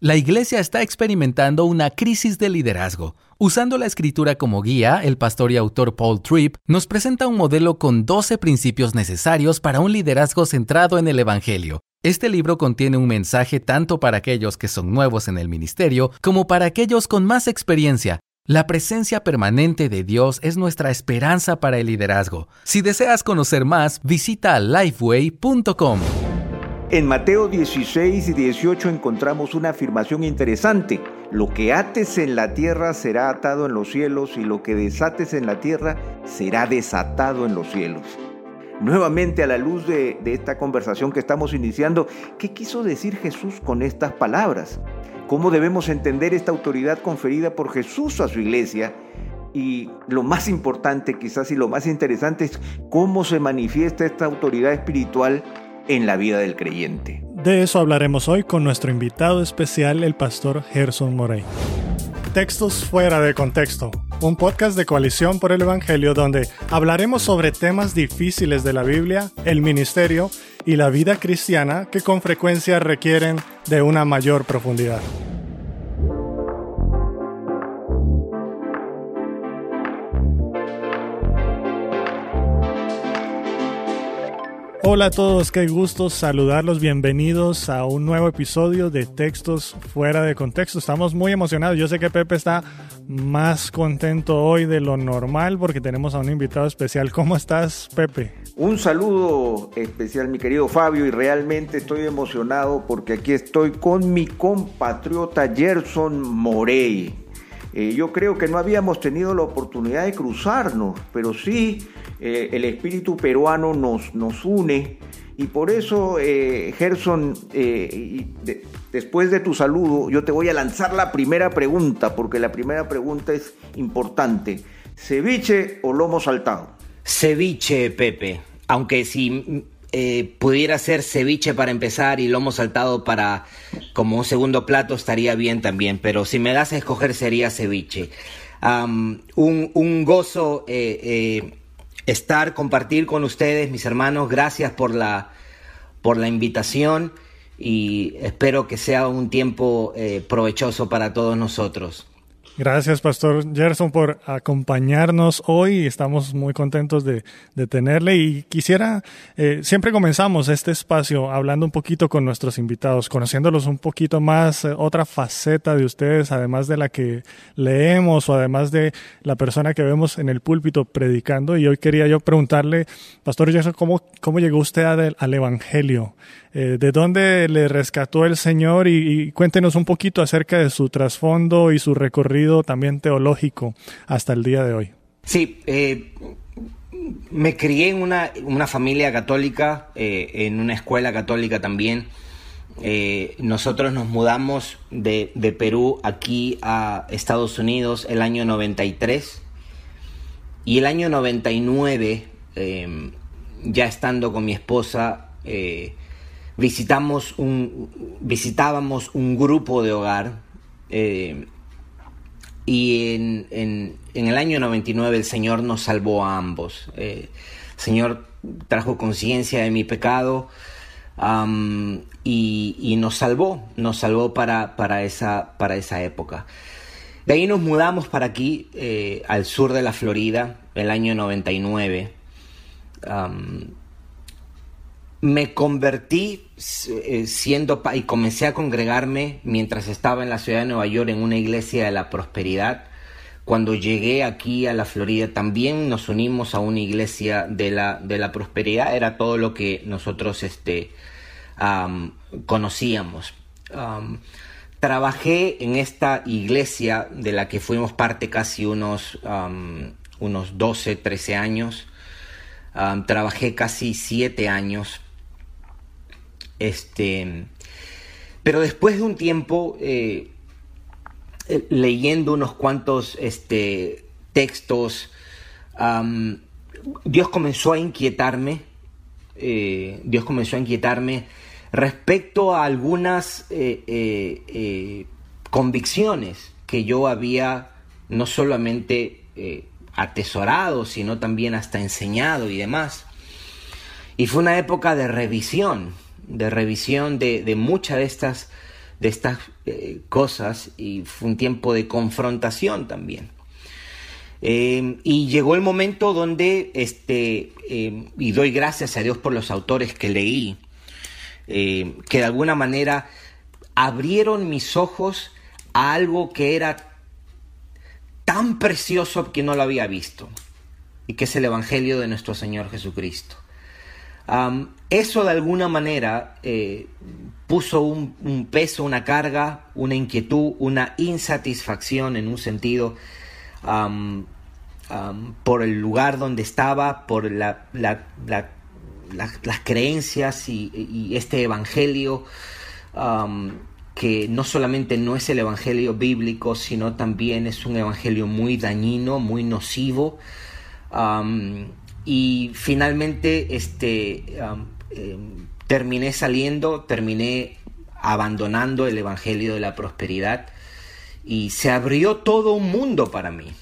La iglesia está experimentando una crisis de liderazgo. Usando la escritura como guía, el pastor y autor Paul Tripp nos presenta un modelo con 12 principios necesarios para un liderazgo centrado en el Evangelio. Este libro contiene un mensaje tanto para aquellos que son nuevos en el ministerio como para aquellos con más experiencia. La presencia permanente de Dios es nuestra esperanza para el liderazgo. Si deseas conocer más, visita lifeway.com. En Mateo 16 y 18 encontramos una afirmación interesante. Lo que ates en la tierra será atado en los cielos y lo que desates en la tierra será desatado en los cielos. Nuevamente a la luz de, esta conversación que estamos iniciando, ¿qué quiso decir Jesús con estas palabras? ¿Cómo debemos entender esta autoridad conferida por Jesús a su iglesia? Y lo más importante quizás y lo más interesante es cómo se manifiesta esta autoridad espiritual en la vida del creyente. De eso hablaremos hoy con nuestro invitado especial, el pastor Gerson Morey. Textos fuera de contexto, un podcast de coalición por el Evangelio donde hablaremos sobre temas difíciles de la Biblia, el ministerio y la vida cristiana que con frecuencia requieren de una mayor profundidad. Hola a todos, qué gusto saludarlos, bienvenidos a un nuevo episodio de Textos fuera de contexto. Estamos muy emocionados, yo sé que Pepe está más contento hoy de lo normal porque tenemos a un invitado especial. ¿Cómo estás, Pepe? Un saludo especial, mi querido Fabio, y realmente estoy emocionado porque aquí estoy con mi compatriota Gerson Morey. Eh, yo creo que no habíamos tenido la oportunidad de cruzarnos, pero sí eh, el espíritu peruano nos, nos une y por eso, eh, Gerson, eh, después de tu saludo, yo te voy a lanzar la primera pregunta, porque la primera pregunta es importante. ¿Ceviche o lomo saltado? Ceviche, Pepe. Aunque si pudiera ser ceviche para empezar y lomo saltado para como un segundo plato estaría bien también, pero si me das a escoger sería ceviche. un, un, gozo estar, compartir con ustedes, mis hermanos. Gracias por la, por la invitación y espero que sea un tiempo eh, provechoso para todos nosotros. Gracias, Pastor Gerson, por acompañarnos hoy. Estamos muy contentos de, tenerle y quisiera, eh, siempre comenzamos este espacio hablando un poquito con nuestros invitados, conociéndolos un poquito más, eh, otra faceta de ustedes, además de la que leemos o además de la persona que vemos en el púlpito predicando. Y hoy quería yo preguntarle, Pastor Gerson, ¿cómo, cómo llegó usted al Evangelio? Eh, ¿De dónde le rescató el Señor? Y, cuéntenos un poquito acerca de su trasfondo y su recorrido también teológico hasta el día de hoy. Sí, eh, me crié en una, familia católica, eh, en una escuela católica también. nosotros nos mudamos de, de, Perú aquí a Estados Unidos el año 93 y el año 99, ya estando con mi esposa, visitamos un, visitábamos un grupo de hogar eh, y en, en, el año 99 el Señor nos salvó a ambos. Eh, el Señor trajo conciencia de mi pecado y, nos salvó, nos salvó para, para, esa, para esa época. De ahí nos mudamos para aquí, eh, al sur de la Florida, el año 99 me convertí eh, siendo y comencé a congregarme mientras estaba en la ciudad de Nueva York en una iglesia de la prosperidad. Cuando llegué aquí a la Florida también nos unimos a una iglesia de la, de la prosperidad, era todo lo que nosotros este, conocíamos. trabajé en esta iglesia de la que fuimos parte casi unos, unos 12, 13 años. trabajé casi 7 años este, pero después de un tiempo, eh, eh, leyendo unos cuantos este, textos, Dios comenzó a inquietarme, eh, Dios comenzó a inquietarme respecto a algunas convicciones que yo había no solamente atesorado, sino también hasta enseñado y demás. Y fue una época de revisión, de revisión de, muchas de estas de estas eh, cosas y fue un tiempo de confrontación también. Eh, y llegó el momento donde, este, eh, y doy gracias a Dios por los autores que leí, que de alguna manera abrieron mis ojos a algo que era tan precioso que no lo había visto, y que es el Evangelio de nuestro Señor Jesucristo eso de alguna manera eh, puso un, peso, una carga, una inquietud, una insatisfacción en un sentido por el lugar donde estaba, por la, las creencias y, este evangelio que no solamente no es el evangelio bíblico, sino también es un evangelio muy dañino, muy nocivo y finalmente este, em, terminé saliendo, terminé abandonando el Evangelio de la Prosperidad y se abrió todo un mundo para mí.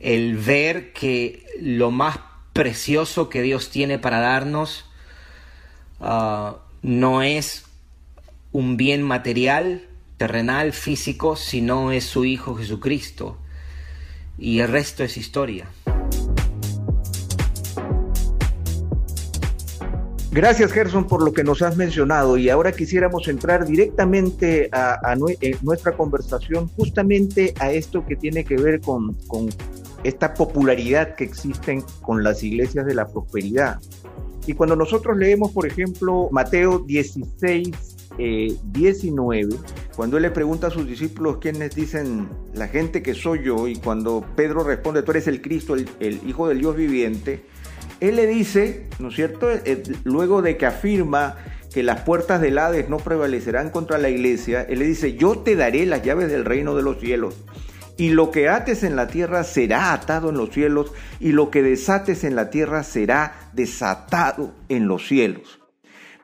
el ver que lo más precioso que Dios tiene para darnos ah, no es un bien material, terrenal, físico, sino es su Hijo Jesucristo. Y el resto es historia. Gracias, Gerson, por lo que nos has mencionado. Y ahora quisiéramos entrar directamente a, eh, nuestra conversación, justamente a esto que tiene que ver con, esta popularidad que existen con las iglesias de la prosperidad. Y cuando nosotros leemos, por ejemplo, Mateo 16, 19, eh, cuando él le pregunta a sus discípulos quiénes dicen la gente que soy yo, y cuando Pedro responde, tú eres el Cristo, el Hijo del Dios viviente, él le dice, ¿no es cierto? Eh, luego de que afirma que las puertas del Hades no prevalecerán contra la iglesia, él le dice, yo te daré las llaves del reino de los cielos. Y lo que ates en la tierra será atado en los cielos, y lo que desates en la tierra será desatado en los cielos.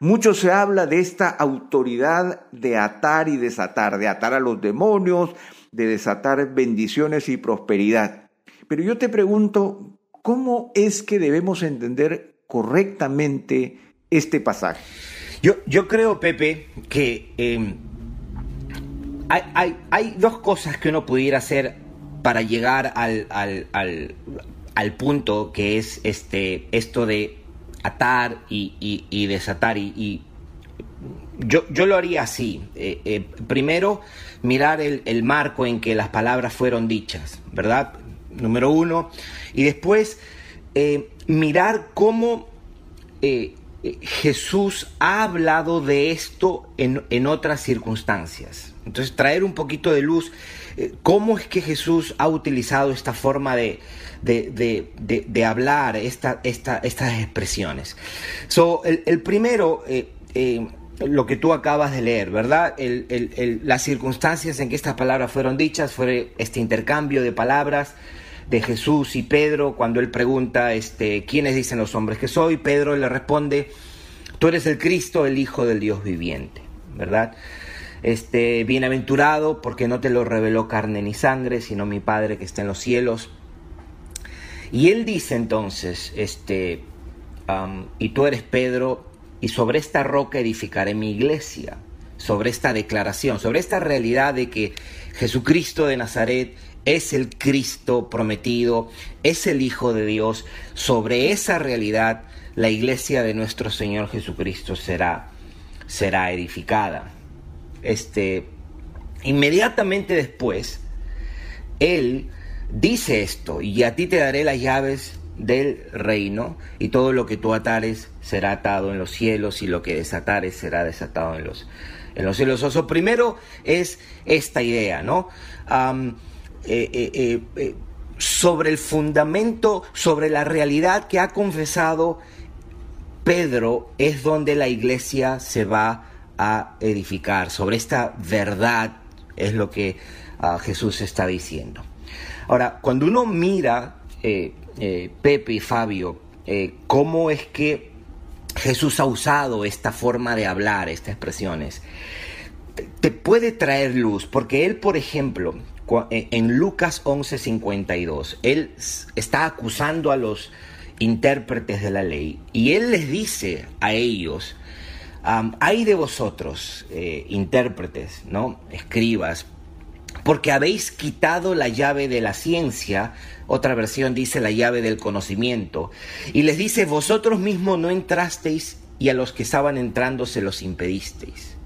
Mucho se habla de esta autoridad de atar y desatar, de atar a los demonios, de desatar bendiciones y prosperidad. Pero yo te pregunto, ¿Cómo es que debemos entender correctamente este pasaje? Yo, yo creo, Pepe, que em, hay, dos cosas que uno pudiera hacer para llegar al, punto que es este, esto de atar y, desatar. Y, yo, yo, lo haría así. Eh, eh, primero, mirar el, el marco en que las palabras fueron dichas, ¿verdad? Número uno, y después eh, mirar cómo eh, eh, Jesús ha hablado de esto en, otras circunstancias. Entonces, traer un poquito de luz, cómo es que Jesús ha utilizado esta forma de, de, hablar, esta, estas expresiones. So, el, primero, lo que tú acabas de leer, ¿verdad? las circunstancias en que estas palabras fueron dichas, fue este intercambio de palabras de Jesús y Pedro cuando él pregunta, este, ¿quiénes dicen los hombres que soy? Pedro le responde, tú eres el Cristo, el Hijo del Dios viviente, ¿verdad? Este, bienaventurado porque no te lo reveló carne ni sangre, sino mi Padre que está en los cielos. Y él dice entonces, este, y tú eres Pedro, y sobre esta roca edificaré mi iglesia, sobre esta declaración, sobre esta realidad de que Jesucristo de Nazaret es el Cristo prometido, es el Hijo de Dios. Sobre esa realidad la iglesia de nuestro Señor Jesucristo será, será edificada. Este, inmediatamente después, Él dice esto, y a ti te daré las llaves del reino, y todo lo que tú atares será atado en los cielos, y lo que desatares será desatado en los, en los cielos. O primero es esta idea, ¿no? Eh, eh, sobre el fundamento, sobre la realidad que ha confesado Pedro, es donde la iglesia se va a edificar. Sobre esta verdad es lo que ah, Jesús está diciendo. Ahora, cuando uno mira, Pepe y Fabio, cómo es que Jesús ha usado esta forma de hablar, estas expresiones, te puede traer luz, porque él, por ejemplo, en Lucas 11:52, él está acusando a los intérpretes de la ley y él les dice a ellos hay de vosotros, eh, intérpretes, ¿no? Escribas, porque habéis quitado la llave de la ciencia, otra versión dice la llave del conocimiento, y les dice, vosotros mismos no entrasteis y a los que estaban entrando se los impedisteis.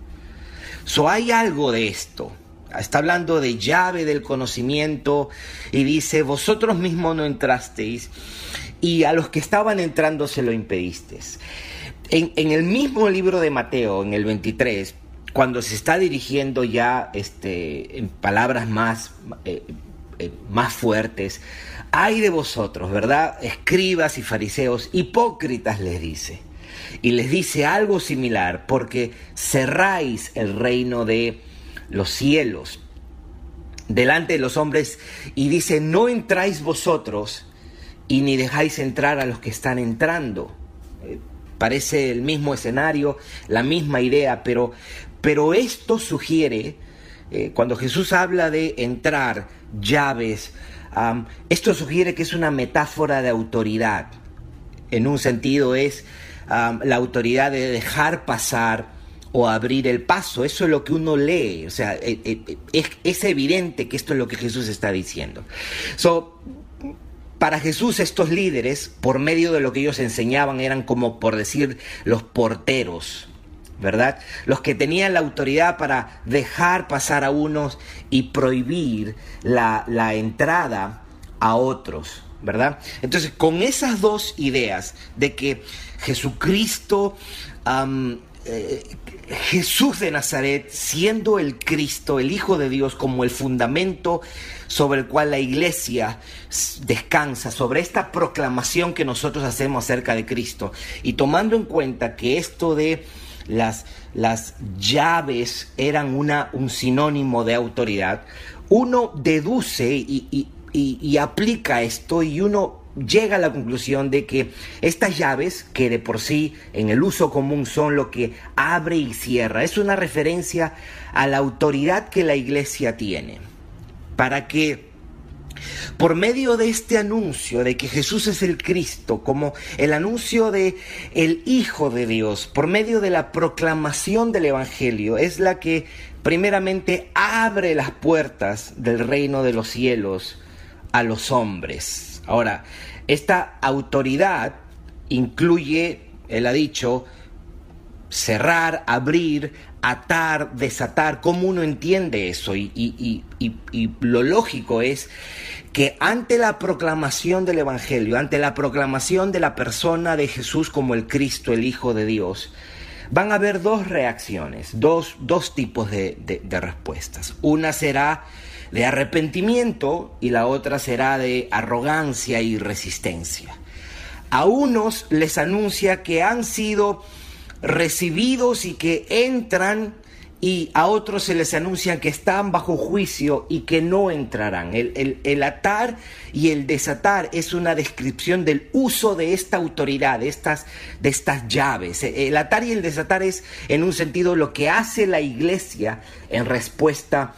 So hay algo de esto. Está hablando de llave del conocimiento y dice, vosotros mismos no entrasteis y a los que estaban entrando se lo impedisteis. En, el mismo libro de Mateo, en el 23, cuando se está dirigiendo ya este, en palabras más, eh, eh, más fuertes, hay de vosotros, ¿verdad? Escribas y fariseos, hipócritas les dice. Y les dice algo similar, porque cerráis el reino de los cielos delante de los hombres y dice, no entráis vosotros y ni dejáis entrar a los que están entrando. Eh, parece el mismo escenario, la misma idea, pero, pero esto sugiere, eh, cuando Jesús habla de entrar, llaves, esto sugiere que es una metáfora de autoridad. En un sentido es la autoridad de dejar pasar o abrir el paso. Eso es lo que uno lee. O sea, eh, eh, es, es, evidente que esto es lo que Jesús está diciendo. So, para Jesús estos líderes, por medio de lo que ellos enseñaban, eran como por decir los porteros ¿verdad? Los que tenían la autoridad para dejar pasar a unos y prohibir la, entrada a otros, ¿verdad? Entonces, con esas dos ideas de que Jesucristo, eh, Jesús de Nazaret, siendo el Cristo, el Hijo de Dios, como el fundamento sobre el cual la iglesia descansa, sobre esta proclamación que nosotros hacemos acerca de Cristo, y tomando en cuenta que esto de las, las llaves eran una, un sinónimo de autoridad, uno deduce y, y aplica esto y uno llega a la conclusión de que estas llaves, que de por sí en el uso común son lo que abre y cierra, es una referencia a la autoridad que la iglesia tiene para que por medio de este anuncio de que Jesús es el Cristo, como el anuncio de el Hijo de Dios, por medio de la proclamación del Evangelio, es la que primeramente abre las puertas del reino de los cielos a los hombres. Ahora, esta autoridad incluye, él ha dicho, cerrar, abrir, atar, desatar, ¿cómo uno entiende eso? Y, y, lo lógico es que ante la proclamación del Evangelio, ante la proclamación de la persona de Jesús como el Cristo, el Hijo de Dios, van a haber dos reacciones, dos, dos tipos de, de respuestas. Una será de arrepentimiento y la otra será de arrogancia y resistencia. A unos les anuncia que han sido recibidos y que entran y a otros se les anuncia que están bajo juicio y que no entrarán. El, atar y el desatar es una descripción del uso de esta autoridad, de estas, de estas llaves. El atar y el desatar es en un sentido lo que hace la iglesia en respuesta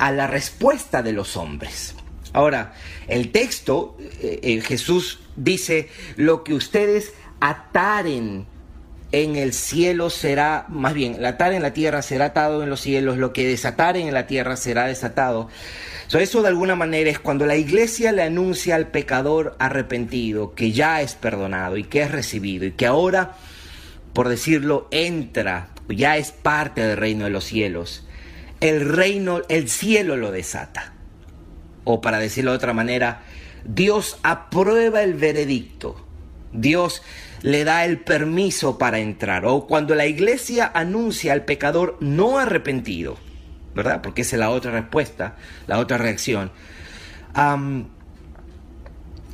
a la respuesta de los hombres. Ahora, el texto, eh, eh, Jesús dice, lo que ustedes ataren en el cielo será, más bien, la atar en la tierra será atado en los cielos, lo que desataren en la tierra será desatado. eso de alguna manera es cuando la iglesia le anuncia al pecador arrepentido que ya es perdonado y que es recibido y que ahora, por decirlo, entra, ya es parte del reino de los cielos. El reino, el cielo lo desata. O para decirlo de otra manera, Dios aprueba el veredicto. Dios le da el permiso para entrar. O cuando la iglesia anuncia al pecador no arrepentido, ¿verdad? Porque esa es la otra respuesta, la otra reacción.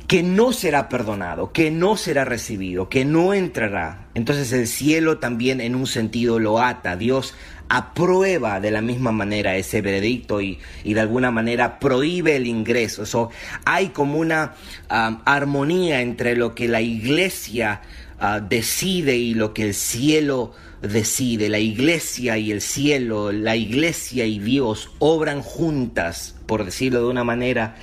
que no será perdonado, que no será recibido, que no entrará. Entonces el cielo también en un sentido lo ata. Dios aprueba de la misma manera ese veredicto y, de alguna manera prohíbe el ingreso. So, hay como una armonía entre lo que la iglesia ah, decide y lo que el cielo decide. La iglesia y el cielo, la iglesia y Dios obran juntas, por decirlo de una manera,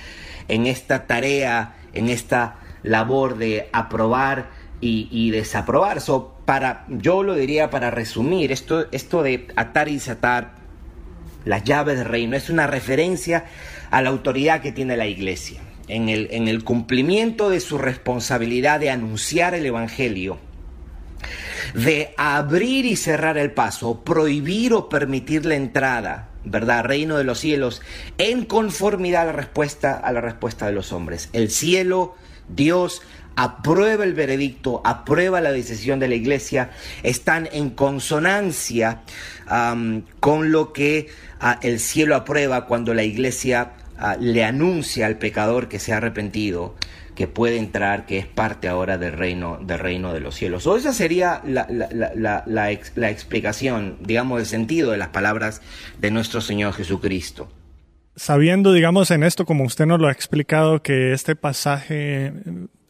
en esta tarea, en esta labor de aprobar y, desaprobar. So, para, yo lo diría para resumir, esto, esto de atar y desatar las llaves del reino es una referencia a la autoridad que tiene la iglesia en el, en el cumplimiento de su responsabilidad de anunciar el Evangelio, de abrir y cerrar el paso, prohibir o permitir la entrada, ¿verdad? Reino de los cielos, en conformidad a la respuesta, a la respuesta de los hombres. El cielo, Dios, aprueba el veredicto, aprueba la decisión de la iglesia, están en consonancia con lo que ah, el cielo aprueba cuando la iglesia Ah, le anuncia al pecador que se ha arrepentido que puede entrar, que es parte ahora del reino, del reino de los cielos. O esa sería la, la, explicación, digamos, el sentido de las palabras de nuestro Señor Jesucristo. Sabiendo, digamos, en esto, como usted nos lo ha explicado, que este pasaje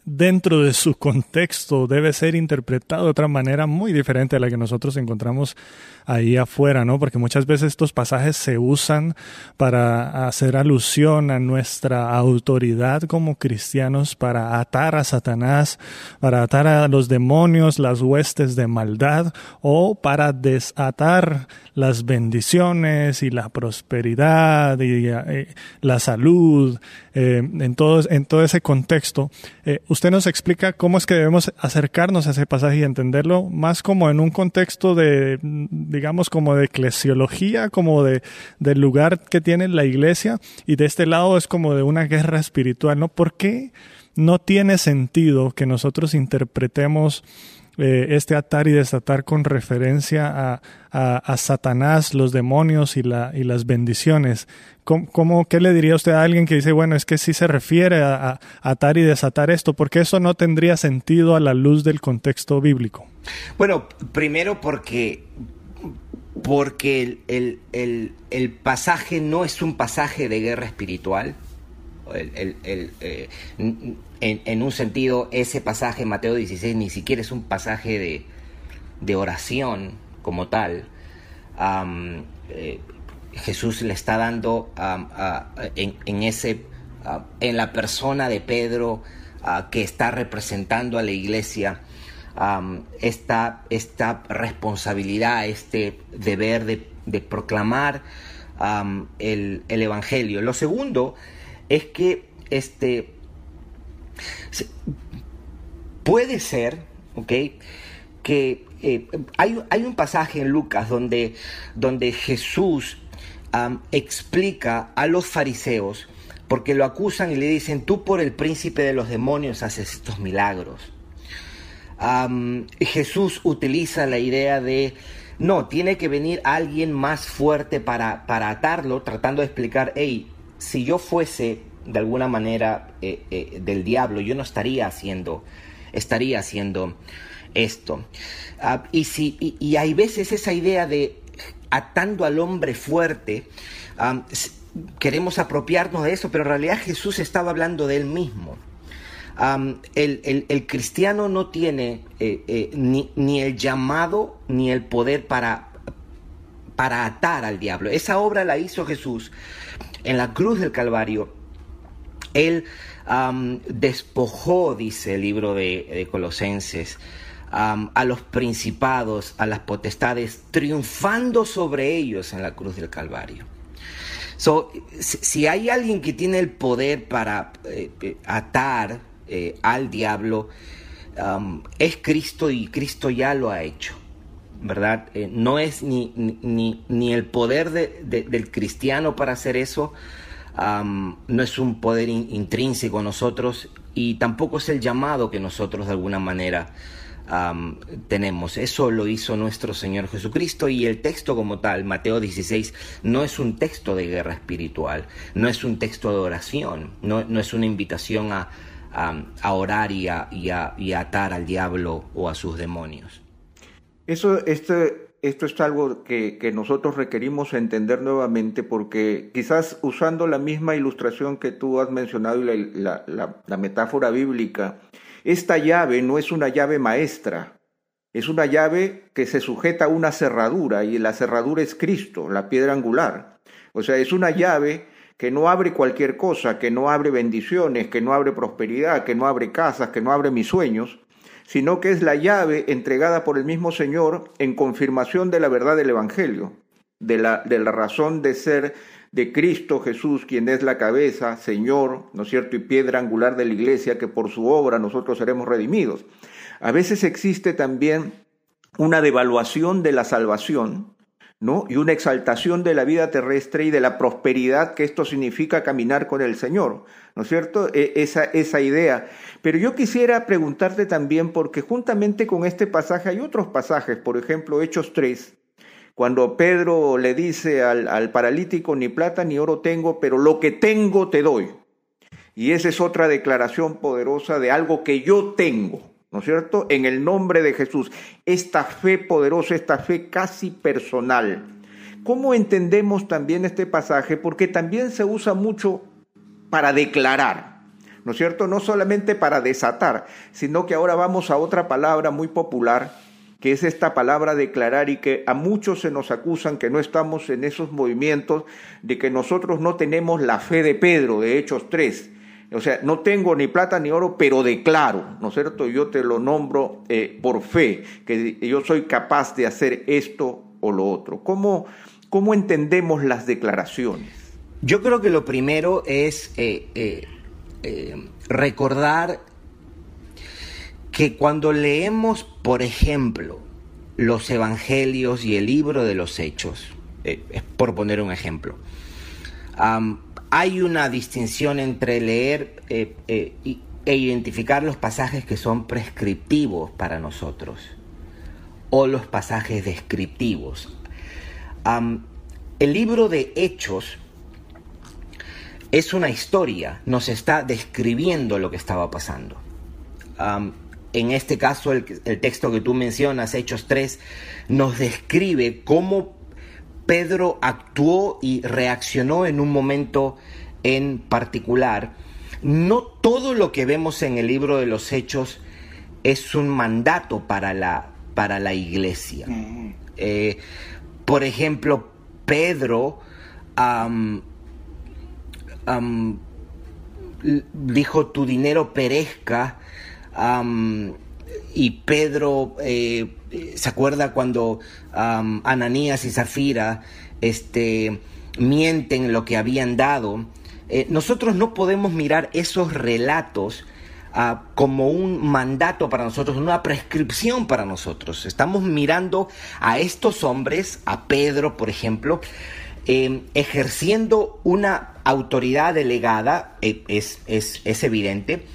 dentro de su contexto debe ser interpretado de otra manera muy diferente a la que nosotros encontramos ahí afuera, ¿no? Porque muchas veces estos pasajes se usan para hacer alusión a nuestra autoridad como cristianos, para atar a Satanás, para atar a los demonios, las huestes de maldad, o para desatar las bendiciones y la prosperidad y eh, la salud, eh, en, todo, ese contexto. Eh, usted nos explica cómo es que debemos acercarnos a ese pasaje y entenderlo más como en un contexto de digamos, como de eclesiología, como de, del lugar que tiene la iglesia, y de este lado es como de una guerra espiritual, ¿no? ¿Por qué no tiene sentido que nosotros interpretemos eh, este atar y desatar con referencia a, a, Satanás, los demonios y, la, y las bendiciones. ¿Cómo, ¿Qué le diría usted a alguien que dice, bueno, es que sí se refiere a, atar y desatar esto? Porque eso no tendría sentido a la luz del contexto bíblico. Bueno, primero porque porque el, pasaje no es un pasaje de guerra espiritual. Eh, en, un sentido, ese pasaje, Mateo 16, ni siquiera es un pasaje de, oración como tal. Eh, Jesús le está dando en, ese, en la persona de Pedro que está representando a la iglesia, esta, esta, responsabilidad, este deber de, proclamar el, Evangelio. Lo segundo es que este, puede ser. Que eh, hay, hay, un pasaje en Lucas donde, donde Jesús explica a los fariseos, porque lo acusan y le dicen, tú por el príncipe de los demonios haces estos milagros. Jesús utiliza la idea de, no, tiene que venir alguien más fuerte para, para atarlo, tratando de explicar, hey, si yo fuese de alguna manera eh, eh, del diablo, yo no estaría haciendo, estaría haciendo esto. Ah, y, si, y, hay veces esa idea de atando al hombre fuerte, queremos apropiarnos de eso, pero en realidad Jesús estaba hablando de él mismo el, cristiano no tiene eh, eh, ni, el llamado ni el poder para, para atar al diablo. Esa obra la hizo Jesús en la cruz del Calvario. Él despojó, dice el libro de, Colosenses, a los principados, a las potestades, triunfando sobre ellos en la cruz del Calvario. si hay alguien que tiene el poder para eh, atar, eh, al diablo es Cristo y Cristo ya lo ha hecho. ¿Verdad? Eh, no es ni, ni, ni el poder del cristiano para hacer eso, no es un poder intrínseco a nosotros y tampoco es el llamado que nosotros de alguna manera tenemos. Eso lo hizo nuestro Señor Jesucristo y el texto como tal, Mateo 16, no es un texto de guerra espiritual, no es un texto de oración, no, no es una invitación a, a, orar y a, y, atar al diablo o a sus demonios. Eso, este, esto es algo que, nosotros requerimos entender nuevamente porque quizás usando la misma ilustración que tú has mencionado y la, la, metáfora bíblica, esta llave no es una llave maestra, es una llave que se sujeta a una cerradura y la cerradura es Cristo, la piedra angular. O sea, es una llave que no abre cualquier cosa, que no abre bendiciones, que no abre prosperidad, que no abre casas, que no abre mis sueños, sino que es la llave entregada por el mismo Señor en confirmación de la verdad del Evangelio, de la, razón de ser de Cristo Jesús, quien es la cabeza, Señor, ¿no es cierto?, y piedra angular de la iglesia, que por su obra nosotros seremos redimidos. A veces existe también una devaluación de la salvación, ¿no? Y una exaltación de la vida terrestre y de la prosperidad que esto significa caminar con el Señor, ¿no es cierto? E, esa, esa idea. Pero yo quisiera preguntarte también, porque juntamente con este pasaje hay otros pasajes, por ejemplo, Hechos 3, cuando Pedro le dice al, al paralítico, ni plata ni oro tengo, pero lo que tengo te doy. Y esa es otra declaración poderosa de algo que yo tengo. ¿no es cierto? En el nombre de Jesús, esta fe poderosa, esta fe casi personal. ¿Cómo entendemos también este pasaje? Porque también se usa mucho para declarar, ¿no es cierto? No solamente para desatar, sino que ahora vamos a otra palabra muy popular, que es esta palabra declarar y que a muchos se nos acusan que no estamos en esos movimientos, de que nosotros no tenemos la fe de Pedro, de Hechos 3 o sea, no tengo ni plata ni oro, pero declaro, ¿no es cierto? Yo te lo nombro eh, por fe, que yo soy capaz de hacer esto o lo otro. ¿Cómo, cómo entendemos las declaraciones? Yo creo que lo primero es eh, eh, recordar que cuando leemos, por ejemplo, los evangelios y el libro de los hechos, por poner un ejemplo, hay una distinción entre leer eh, eh, e identificar los pasajes que son prescriptivos para nosotros o los pasajes descriptivos. el libro de Hechos es una historia, nos está describiendo lo que estaba pasando. En este caso, el, el, texto que tú mencionas, Hechos 3, nos describe cómo Pedro actuó y reaccionó en un momento en particular. No todo lo que vemos en el libro de los Hechos es un mandato para la, para la iglesia. Eh, por ejemplo, Pedro dijo tu dinero perezca y Pedro eh, se acuerda cuando Ananías y Zafira este, mienten lo que habían dado. Eh, nosotros no podemos mirar esos relatos ah, como un mandato para nosotros, una prescripción para nosotros. Estamos mirando a estos hombres, a Pedro, por ejemplo, em, ejerciendo una autoridad delegada, e, es, es, es evidente,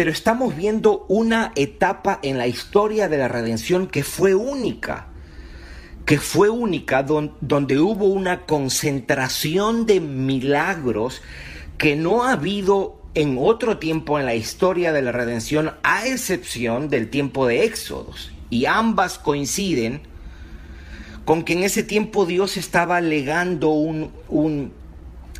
pero estamos viendo una etapa en la historia de la redención que fue única, que fue única donde hubo una concentración de milagros que no ha habido en otro tiempo en la historia de la redención, a excepción del tiempo de Éxodos. Y ambas coinciden con que en ese tiempo Dios estaba legando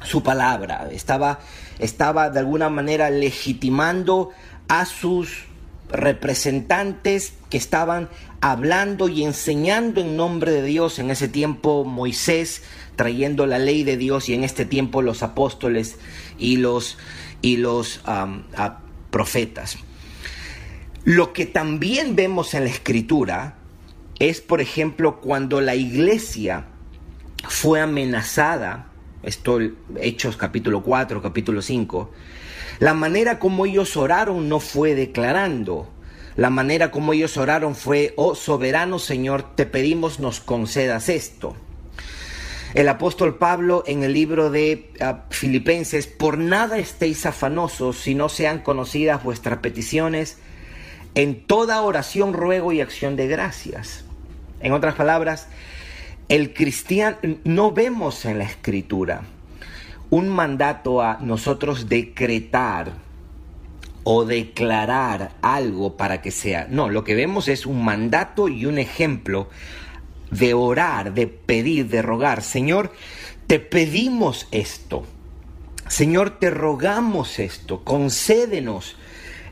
su palabra, estaba de alguna manera legitimando a sus representantes que estaban hablando y enseñando en nombre de Dios. En ese tiempo Moisés trayendo la ley de Dios y en este tiempo los apóstoles y los, y los profetas. Lo que también vemos en la escritura es, por ejemplo, cuando la iglesia fue amenazada esto Hechos capítulo 4, capítulo 5, la manera como ellos oraron no fue declarando, la manera como ellos oraron fue, oh soberano Señor, te pedimos nos concedas esto. El apóstol Pablo en el libro de ah, Filipenses, por nada estéis afanosos si no sean conocidas vuestras peticiones, en toda oración, ruego y acción de gracias. En otras palabras, el cristiano, no vemos en la escritura un mandato a nosotros decretar o declarar algo para que sea. No, lo que vemos es un mandato y un ejemplo de orar, de pedir, de rogar. Señor, te pedimos esto. Señor, te rogamos esto. Concédenos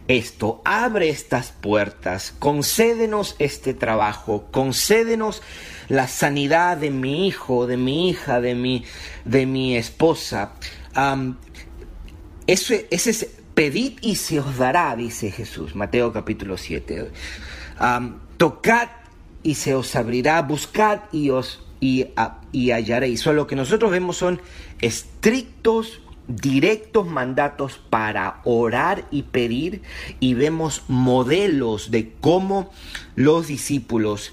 esto, abre estas puertas, concédenos este trabajo, concédenos la sanidad de mi hijo, de mi hija, de mi, de mi esposa. ese es pedid y se os dará, dice Jesús, Mateo capítulo 7. tocad y se os abrirá, buscad y os y, y hallaréis. lo que nosotros vemos son estrictos directos mandatos para orar y pedir y vemos modelos de cómo los discípulos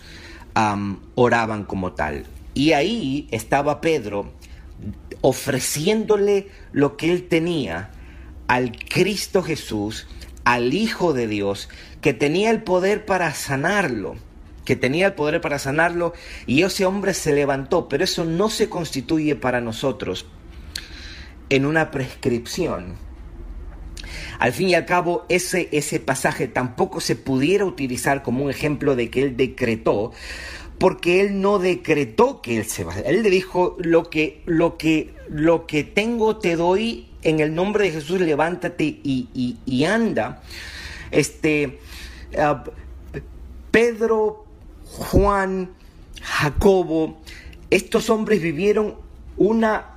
oraban como tal. Y ahí estaba Pedro ofreciéndole lo que él tenía al Cristo Jesús, al Hijo de Dios, que tenía el poder para sanarlo que tenía el poder para sanarlo y ese hombre se levantó, pero eso no se constituye para nosotros en una prescripción. Al fin y al cabo, ese, ese pasaje tampoco se pudiera utilizar como un ejemplo de que él decretó, porque él no decretó que él se va. Él le dijo lo que, lo que, lo que tengo te doy en el nombre de Jesús, levántate y, anda. Este, ah, Pedro, Juan, Jacobo, estos hombres vivieron una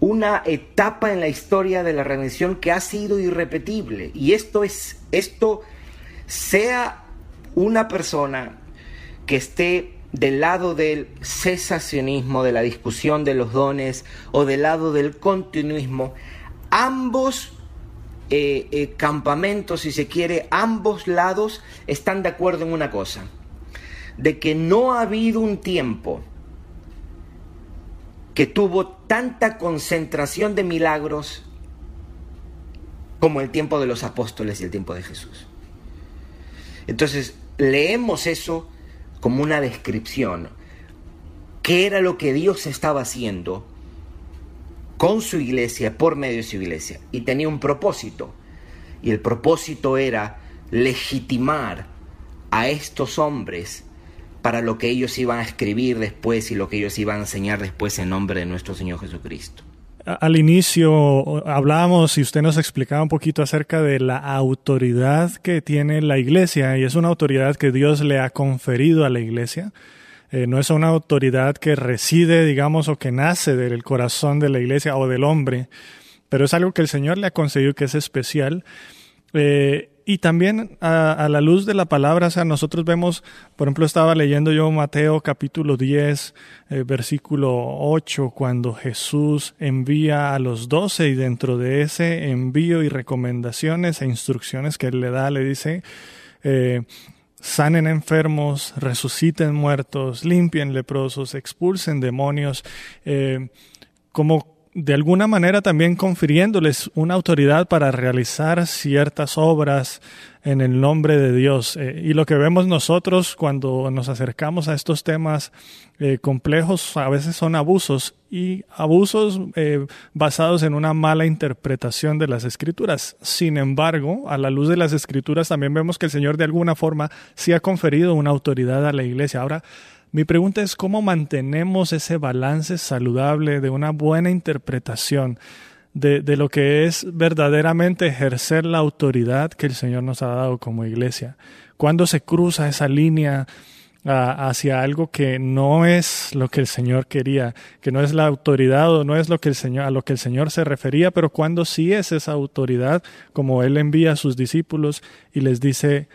una etapa en la historia de la redención que ha sido irrepetible. Y esto es, esto sea una persona que esté del lado del cesacionismo, de la discusión de los dones o del lado del continuismo, ambos eh, eh, campamentos, si se quiere, ambos lados están de acuerdo en una cosa, de que no ha habido un tiempo que tuvo tanta concentración de milagros como el tiempo de los apóstoles y el tiempo de Jesús. Entonces, leemos eso como una descripción. ¿Qué era lo que Dios estaba haciendo con su iglesia, por medio de su iglesia? Y tenía un propósito. Y el propósito era legitimar a estos hombres para lo que ellos iban a escribir después y lo que ellos iban a enseñar después en nombre de nuestro Señor Jesucristo. Al inicio hablábamos y usted nos explicaba un poquito acerca de la autoridad que tiene la iglesia y es una autoridad que Dios le ha conferido a la iglesia. Eh, no es una autoridad que reside, digamos, o que nace del corazón de la iglesia o del hombre, pero es algo que el Señor le ha concedido que es especial. Eh, y también a, la luz de la palabra, o sea, nosotros vemos, por ejemplo, estaba leyendo yo Mateo capítulo 10, eh, versículo 8, cuando Jesús envía a los doce y dentro de ese envío y recomendaciones e instrucciones que él le da, le dice, eh, sanen enfermos, resuciten muertos, limpien leprosos, expulsen demonios, eh, como de alguna manera también confiriéndoles una autoridad para realizar ciertas obras en el nombre de Dios. Eh, y lo que vemos nosotros cuando nos acercamos a estos temas eh, complejos a veces son abusos y abusos eh, basados en una mala interpretación de las escrituras. Sin embargo, a la luz de las escrituras también vemos que el Señor de alguna forma sí ha conferido una autoridad a la iglesia. Ahora, mi pregunta es cómo mantenemos ese balance saludable de una buena interpretación de, de, lo que es verdaderamente ejercer la autoridad que el Señor nos ha dado como iglesia. Cuando se cruza esa línea ah, hacia algo que no es lo que el Señor quería, que no es la autoridad o no es lo que el Señor, a lo que el Señor se refería, pero cuando sí es esa autoridad, como Él envía a sus discípulos y les dice,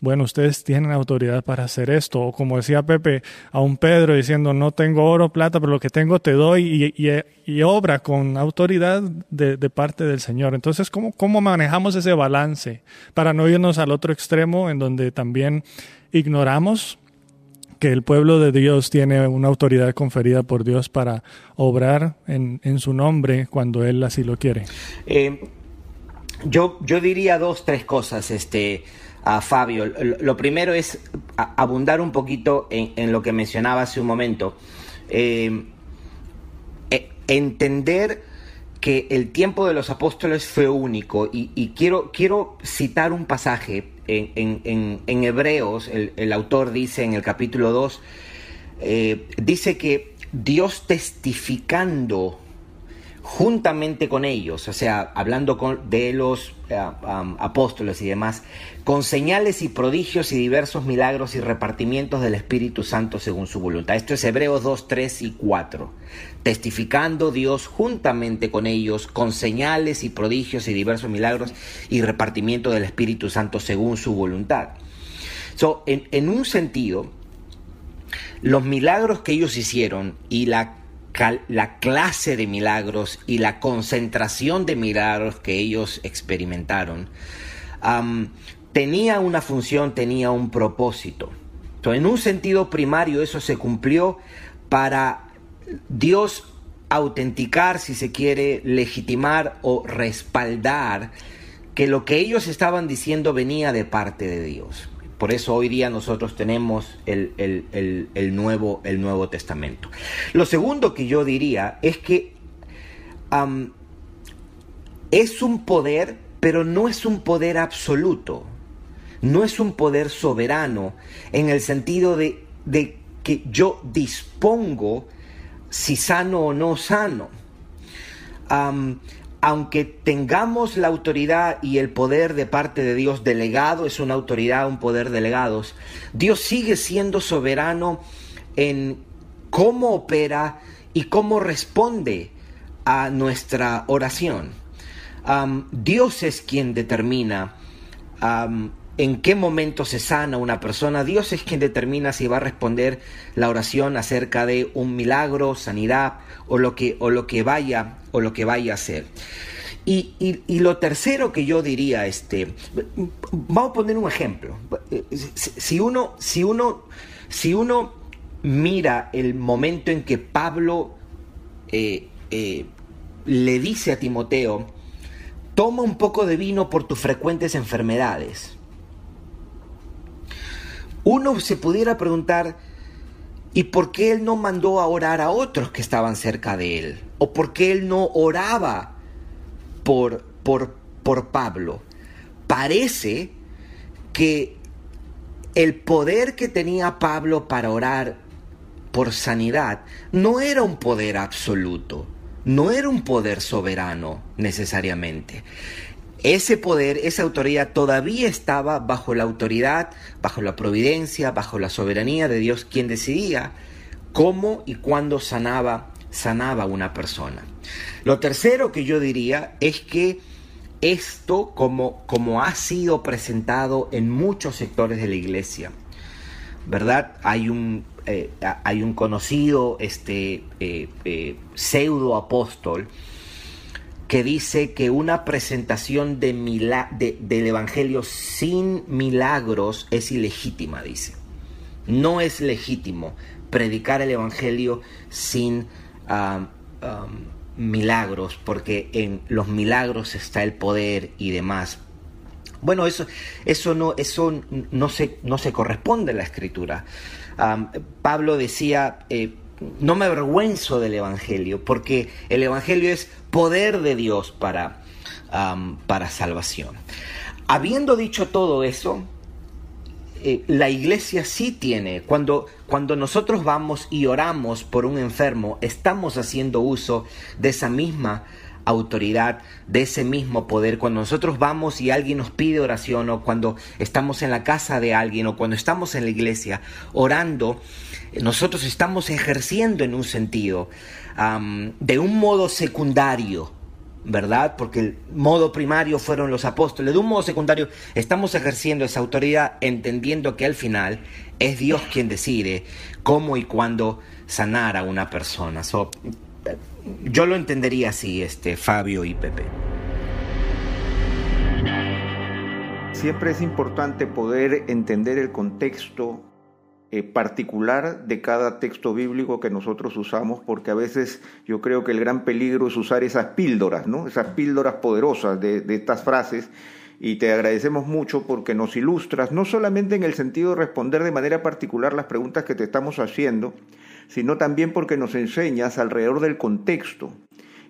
bueno, ustedes tienen autoridad para hacer esto. O como decía Pepe a un Pedro diciendo, no tengo oro, plata, pero lo que tengo te doy y, obra con autoridad de, parte del Señor. Entonces, ¿cómo, ¿cómo manejamos ese balance para no irnos al otro extremo en donde también ignoramos que el pueblo de Dios tiene una autoridad conferida por Dios para obrar en, su nombre cuando Él así lo quiere? Eh, yo, yo diría dos, tres cosas. Este, a Fabio. Lo primero es abundar un poquito en, lo que mencionaba hace un momento. Eh, e, entender que el tiempo de los apóstoles fue único y, quiero, quiero citar un pasaje en, Hebreos, el, autor dice en el capítulo 2, eh, dice que Dios testificando juntamente con ellos, o sea, hablando con, de los eh, apóstoles y demás, con señales y prodigios y diversos milagros y repartimientos del Espíritu Santo según su voluntad. Esto es Hebreos 2, 3 y 4. Testificando Dios juntamente con ellos, con señales y prodigios y diversos milagros y repartimiento del Espíritu Santo según su voluntad. So, en, en un sentido, los milagros que ellos hicieron y la la clase de milagros y la concentración de milagros que ellos experimentaron tenía una función, tenía un propósito. en un sentido primario eso se cumplió para Dios autenticar, si se quiere, legitimar o respaldar que lo que ellos estaban diciendo venía de parte de Dios. Por eso hoy día nosotros tenemos el, nuevo, el Nuevo Testamento. Lo segundo que yo diría es que es un poder, pero no es un poder absoluto. No es un poder soberano en el sentido de, de que yo dispongo si sano o no sano aunque tengamos la autoridad y el poder de parte de Dios delegado, es una autoridad, un poder delegados, Dios sigue siendo soberano en cómo opera y cómo responde a nuestra oración. Dios es quien determina en qué momento se sana una persona. Dios es quien determina si va a responder la oración acerca de un milagro, sanidad o lo que, o lo que vaya o lo que vaya a ser. Y, lo tercero que yo diría, este, vamos a poner un ejemplo. Si uno, si uno, si uno mira el momento en que Pablo eh, eh, le dice a Timoteo, toma un poco de vino por tus frecuentes enfermedades. Uno se pudiera preguntar, ¿y por qué él no mandó a orar a otros que estaban cerca de él? ¿O por qué él no oraba por, por, por Pablo. Parece que el poder que tenía Pablo para orar por sanidad no era un poder absoluto, no era un poder soberano necesariamente. Ese poder, esa autoridad todavía estaba bajo la autoridad, bajo la providencia, bajo la soberanía de Dios, quien decidía cómo y cuándo sanaba, sanaba una persona. Lo tercero que yo diría es que esto, como, como ha sido presentado en muchos sectores de la iglesia, ¿verdad? Hay un, eh, hay un conocido este, eh, eh, pseudo apóstol que dice que una presentación de del Evangelio sin milagros es ilegítima, dice. No es legítimo predicar el Evangelio sin milagros, porque en los milagros está el poder y demás. Bueno, eso, eso, no, eso no, se, no se corresponde a la escritura. Pablo decía, eh, no me avergüenzo del Evangelio, porque el Evangelio es poder de Dios para, para salvación. Habiendo dicho todo eso, eh, la iglesia sí tiene, cuando, cuando nosotros vamos y oramos por un enfermo, estamos haciendo uso de esa misma autoridad, de ese mismo poder. Cuando nosotros vamos y alguien nos pide oración o cuando estamos en la casa de alguien o cuando estamos en la iglesia orando, nosotros estamos ejerciendo en un sentido, de un modo secundario, ¿verdad? Porque el modo primario fueron los apóstoles. De un modo secundario, estamos ejerciendo esa autoridad entendiendo que al final es Dios quien decide cómo y cuándo sanar a una persona. yo lo entendería así, este, Fabio y Pepe. Siempre es importante poder entender el contexto eh, particular de cada texto bíblico que nosotros usamos, porque a veces yo creo que el gran peligro es usar esas píldoras, ¿no? esas píldoras poderosas de, de estas frases. Y te agradecemos mucho porque nos ilustras, no solamente en el sentido de responder de manera particular las preguntas que te estamos haciendo, sino también porque nos enseñas alrededor del contexto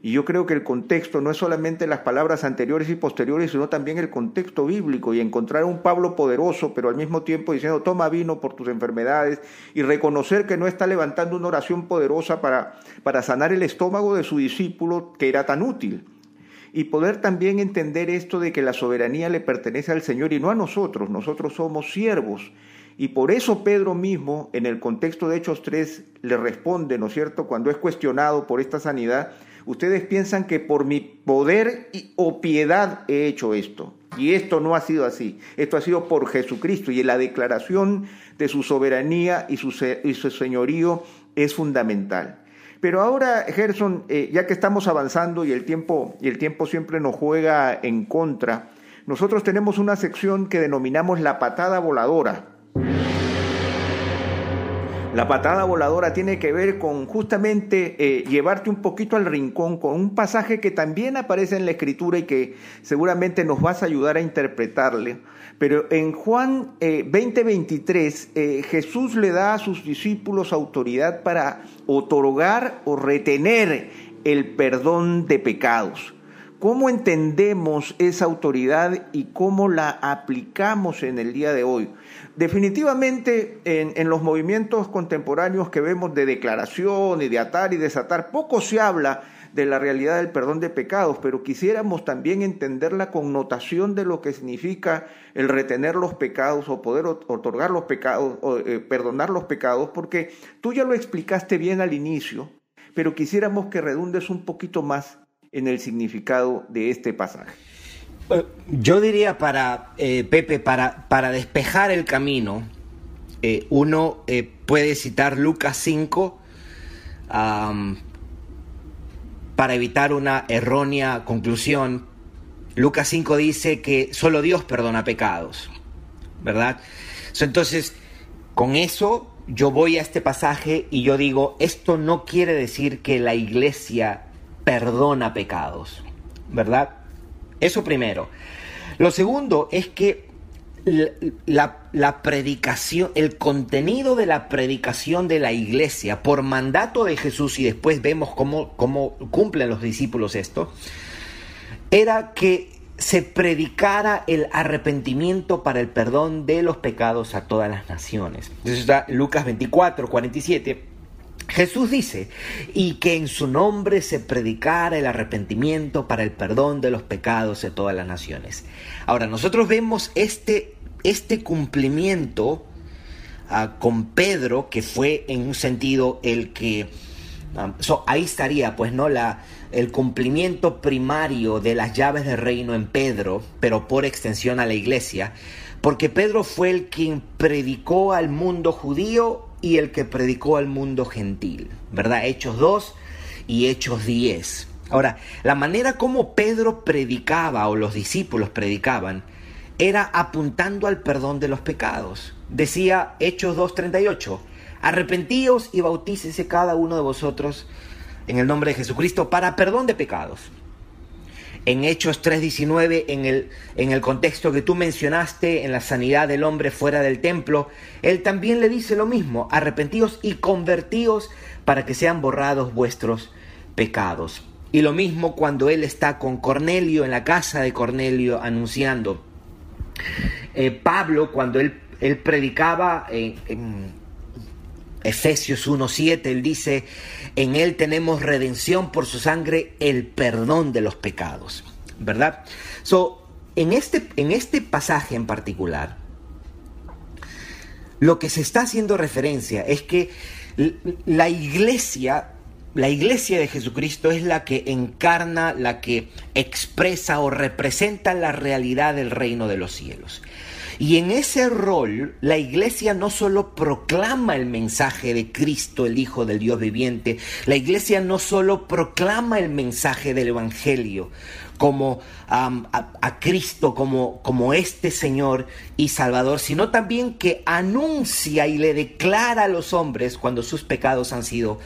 Y yo creo que el contexto no es solamente las palabras anteriores y posteriores, sino también el contexto bíblico y encontrar un Pablo poderoso, pero al mismo tiempo diciendo, toma vino por tus enfermedades y reconocer que no está levantando una oración poderosa para, para sanar el estómago de su discípulo que era tan útil. Y poder también entender esto de que la soberanía le pertenece al Señor y no a nosotros, nosotros somos siervos. Y por eso Pedro mismo, en el contexto de Hechos 3, le responde, ¿no es cierto?, cuando es cuestionado por esta sanidad, ustedes piensan que por mi poder o piedad he hecho esto. Y esto no ha sido así. Esto ha sido por Jesucristo. Y la declaración de su soberanía y su, y su señorío es fundamental. Pero ahora, Gerson, eh, ya que estamos avanzando y el, tiempo, y el tiempo siempre nos juega en contra, nosotros tenemos una sección que denominamos la patada voladora. La patada voladora tiene que ver con justamente eh, llevarte un poquito al rincón con un pasaje que también aparece en la escritura y que seguramente nos vas a ayudar a interpretarle. Pero en Juan 20:23 eh, Jesús le da a sus discípulos autoridad para otorgar o retener el perdón de pecados. ¿Cómo entendemos esa autoridad y cómo la aplicamos en el día de hoy? Definitivamente en, los movimientos contemporáneos que vemos de declaración y de atar y desatar, poco se habla de la realidad del perdón de pecados, pero quisiéramos también entender la connotación de lo que significa el retener los pecados o poder otorgar los pecados o eh, perdonar los pecados, porque tú ya lo explicaste bien al inicio, pero quisiéramos que redundes un poquito más en el significado de este pasaje? Eh, yo diría para, eh, Pepe, para, para despejar el camino, eh, uno puede citar Lucas 5 para evitar una errónea conclusión. Lucas 5 dice que solo Dios perdona pecados, ¿verdad? Entonces, con eso yo voy a este pasaje y yo digo, esto no quiere decir que la iglesia perdona pecados, ¿verdad? Eso primero. Lo segundo es que la, predicación, el contenido de la predicación de la iglesia por mandato de Jesús, y después vemos cómo, cómo cumplen los discípulos esto, era que se predicara el arrepentimiento para el perdón de los pecados a todas las naciones. Eso está Lucas 24, 47. Jesús dice, y que en su nombre se predicara el arrepentimiento para el perdón de los pecados de todas las naciones. Ahora, nosotros vemos este, este cumplimiento ah, con Pedro, que fue en un sentido el que... Ah, ahí estaría, pues, ¿no? La, el cumplimiento primario de las llaves del reino en Pedro, pero por extensión a la iglesia, porque Pedro fue el quien predicó al mundo judío y el que predicó al mundo gentil, ¿verdad? Hechos 2 y Hechos 10. Ahora, la manera como Pedro predicaba o los discípulos predicaban era apuntando al perdón de los pecados. Decía Hechos 2.38, arrepentíos y bautícese cada uno de vosotros en el nombre de Jesucristo para perdón de pecados en Hechos 3.19, en el, en el contexto que tú mencionaste, en la sanidad del hombre fuera del templo, él también le dice lo mismo, arrepentíos y convertíos para que sean borrados vuestros pecados. Y lo mismo cuando él está con Cornelio en la casa de Cornelio anunciando. Eh, Pablo, cuando él, él predicaba en Efesios 1.7, él dice, en él tenemos redención por su sangre, el perdón de los pecados, ¿verdad? So, en este, en este pasaje en particular, lo que se está haciendo referencia es que la iglesia, la iglesia de Jesucristo es la que encarna, la que expresa o representa la realidad del reino de los cielos. Y en ese rol, la iglesia no solo proclama el mensaje de Cristo, el Hijo del Dios viviente, la iglesia no solo proclama el mensaje del Evangelio como a, Cristo, como, como este Señor y Salvador, sino también que anuncia y le declara a los hombres cuando sus pecados han sido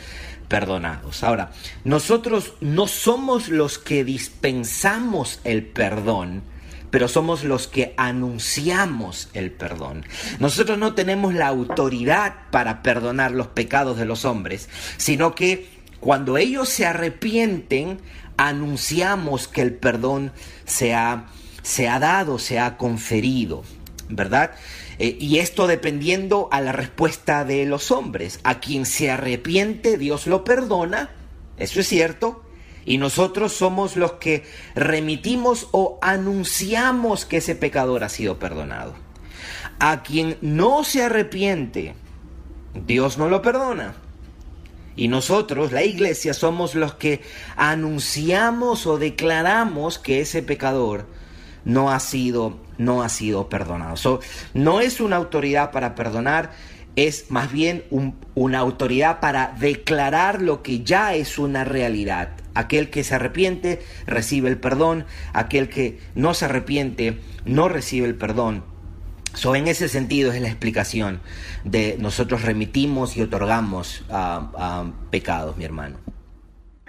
perdonados. Ahora, nosotros no somos los que dispensamos el perdón, pero somos los que anunciamos el perdón. Nosotros no tenemos la autoridad para perdonar los pecados de los hombres, sino que Cuando ellos se arrepienten, anunciamos que el perdón se ha, se ha dado, se ha conferido, ¿verdad? Eh, y esto dependiendo a la respuesta de los hombres. A quien se arrepiente, Dios lo perdona, eso es cierto, y nosotros somos los que remitimos o anunciamos que ese pecador ha sido perdonado. A quien no se arrepiente, Dios no lo perdona. Y nosotros, la iglesia, somos los que anunciamos o declaramos que ese pecador no ha sido, no ha sido perdonado. no es una autoridad para perdonar, es más bien una autoridad para declarar lo que ya es una realidad. Aquel que se arrepiente recibe el perdón, aquel que no se arrepiente no recibe el perdón. So, en ese sentido es la explicación de nosotros remitimos y otorgamos pecados, mi hermano.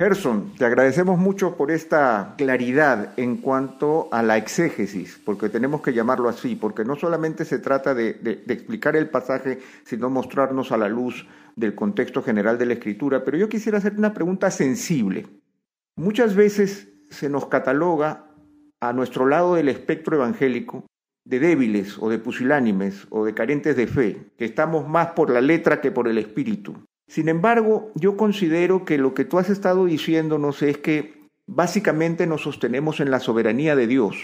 Gerson, te agradecemos mucho por esta claridad en cuanto a la exégesis, porque tenemos que llamarlo así, porque no solamente se trata de, de, explicar el pasaje, sino mostrarnos a la luz del contexto general de la escritura. Pero yo quisiera hacer una pregunta sensible. Muchas veces se nos cataloga a nuestro lado del espectro evangélico de débiles o de pusilánimes o de carentes de fe, que estamos más por la letra que por el espíritu. Sin embargo, yo considero que lo que tú has estado diciéndonos es que básicamente nos sostenemos en la soberanía de Dios.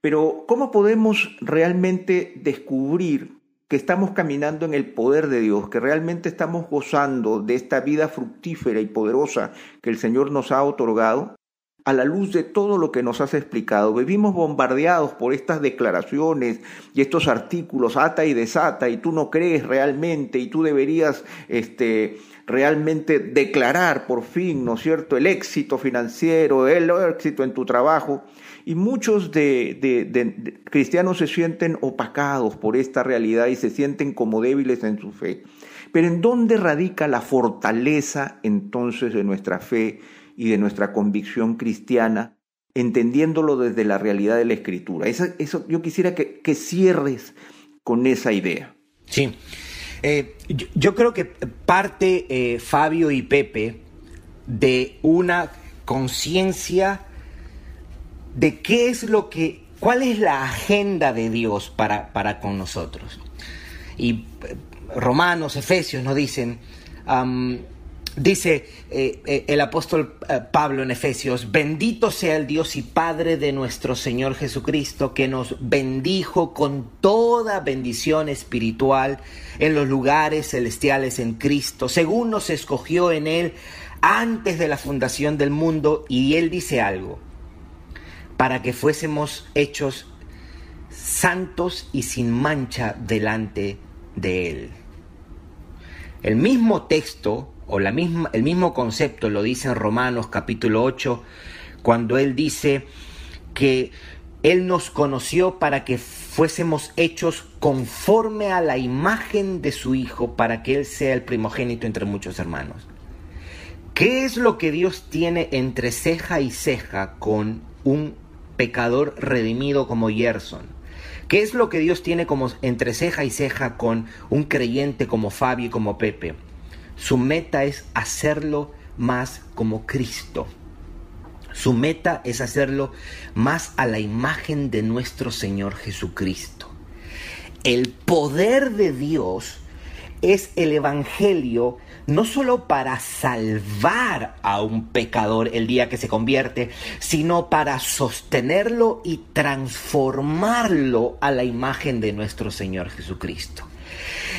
Pero ¿cómo podemos realmente descubrir que estamos caminando en el poder de Dios, que realmente estamos gozando de esta vida fructífera y poderosa que el Señor nos ha otorgado? A la luz de todo lo que nos has explicado. Vivimos bombardeados por estas declaraciones y estos artículos, ata y desata, y tú no crees realmente, y tú deberías este, realmente declarar por fin, ¿no es cierto?, el éxito financiero, el éxito en tu trabajo. Y muchos de, de cristianos se sienten opacados por esta realidad y se sienten como débiles en su fe. Pero ¿en dónde radica la fortaleza entonces de nuestra fe? Y de nuestra convicción cristiana, entendiéndolo desde la realidad de la escritura. Eso, eso yo quisiera que, que, cierres con esa idea. Sí, eh, yo, creo que parte eh, Fabio y Pepe de una conciencia de qué es lo que, cuál es la agenda de Dios para, para con nosotros. Y eh, Romanos, Efesios nos dicen, Dice eh, eh, el apóstol eh, Pablo en Efesios, bendito sea el Dios y Padre de nuestro Señor Jesucristo, que nos bendijo con toda bendición espiritual en los lugares celestiales en Cristo, según nos escogió en Él antes de la fundación del mundo. Y Él dice algo, para que fuésemos hechos santos y sin mancha delante de Él. El mismo texto o la misma, el mismo concepto lo dice en Romanos capítulo 8, cuando él dice que él nos conoció para que fuésemos hechos conforme a la imagen de su Hijo, para que Él sea el primogénito entre muchos hermanos. ¿Qué es lo que Dios tiene entre ceja y ceja con un pecador redimido como Gerson? ¿Qué es lo que Dios tiene como entre ceja y ceja con un creyente como Fabio y como Pepe? Su meta es hacerlo más como Cristo. Su meta es hacerlo más a la imagen de nuestro Señor Jesucristo. El poder de Dios es el Evangelio no solo para salvar a un pecador el día que se convierte, sino para sostenerlo y transformarlo a la imagen de nuestro Señor Jesucristo.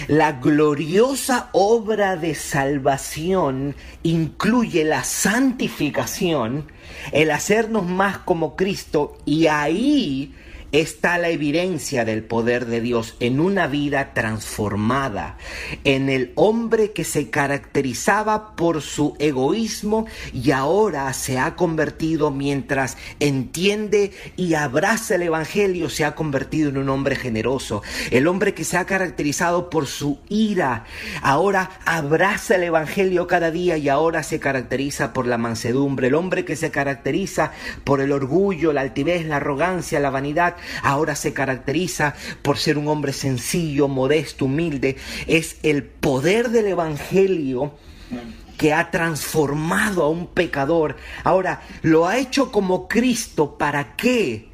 La gloriosa obra de salvación incluye la santificación, el hacernos más como Cristo y ahí está la evidencia del poder de Dios en una vida transformada, en el hombre que se caracterizaba por su egoísmo y ahora se ha convertido mientras entiende y abraza el Evangelio, se ha convertido en un hombre generoso. El hombre que se ha caracterizado por su ira, ahora abraza el Evangelio cada día y ahora se caracteriza por la mansedumbre. El hombre que se caracteriza por el orgullo, la altivez, la arrogancia, la vanidad, ahora se caracteriza por ser un hombre sencillo, modesto, humilde. Es el poder del Evangelio que ha transformado a un pecador. Ahora, lo ha hecho como Cristo. ¿Para qué?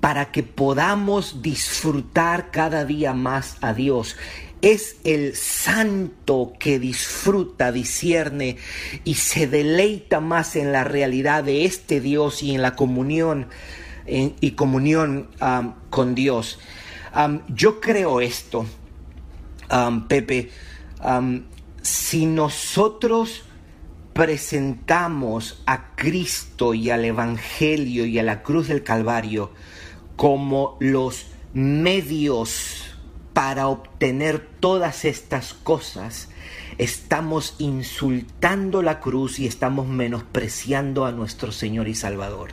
Para que podamos disfrutar cada día más a Dios. Es el santo que disfruta, discierne y se deleita más en la realidad de este Dios y en la comunión y comunión con Dios. Yo creo esto, Pepe, si nosotros presentamos a Cristo y al Evangelio y a la cruz del Calvario como los medios para obtener todas estas cosas, estamos insultando la cruz y estamos menospreciando a nuestro Señor y Salvador.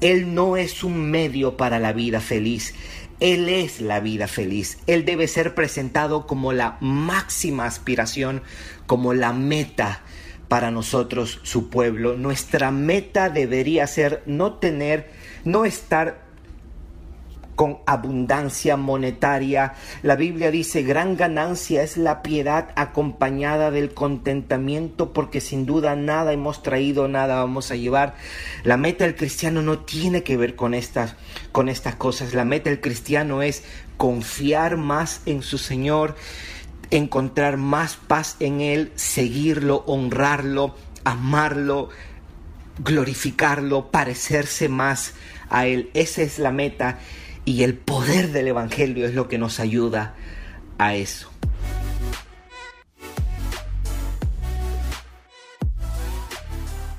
Él no es un medio para la vida feliz, Él es la vida feliz. Él debe ser presentado como la máxima aspiración, como la meta para nosotros, su pueblo. Nuestra meta debería ser no tener, no estar con abundancia monetaria. La Biblia dice, gran ganancia es la piedad acompañada del contentamiento, porque sin duda nada hemos traído, nada vamos a llevar. La meta del cristiano no tiene que ver con estas, con estas cosas. La meta del cristiano es confiar más en su Señor, encontrar más paz en Él, seguirlo, honrarlo, amarlo, glorificarlo, parecerse más a Él. Esa es la meta y el poder del Evangelio es lo que nos ayuda a eso.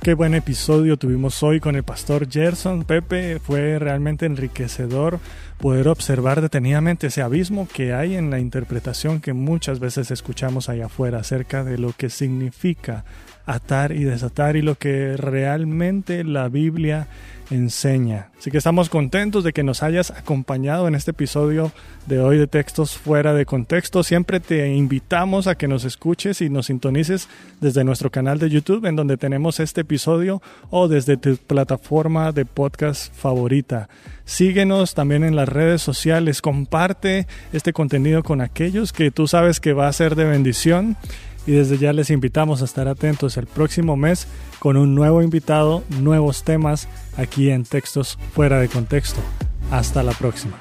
Qué buen episodio tuvimos hoy con el pastor Gerson. Pepe, fue realmente enriquecedor poder observar detenidamente ese abismo que hay en la interpretación que muchas veces escuchamos allá afuera acerca de lo que significa atar y desatar y lo que realmente la Biblia enseña. Así que estamos contentos de que nos hayas acompañado en este episodio de hoy de Textos fuera de contexto. Siempre te invitamos a que nos escuches y nos sintonices desde nuestro canal de YouTube en donde tenemos este episodio o desde tu plataforma de podcast favorita. Síguenos también en las redes sociales, comparte este contenido con aquellos que tú sabes que va a ser de bendición y desde ya les invitamos a estar atentos el próximo mes con un nuevo invitado, nuevos temas aquí en Textos Fuera de Contexto. Hasta la próxima.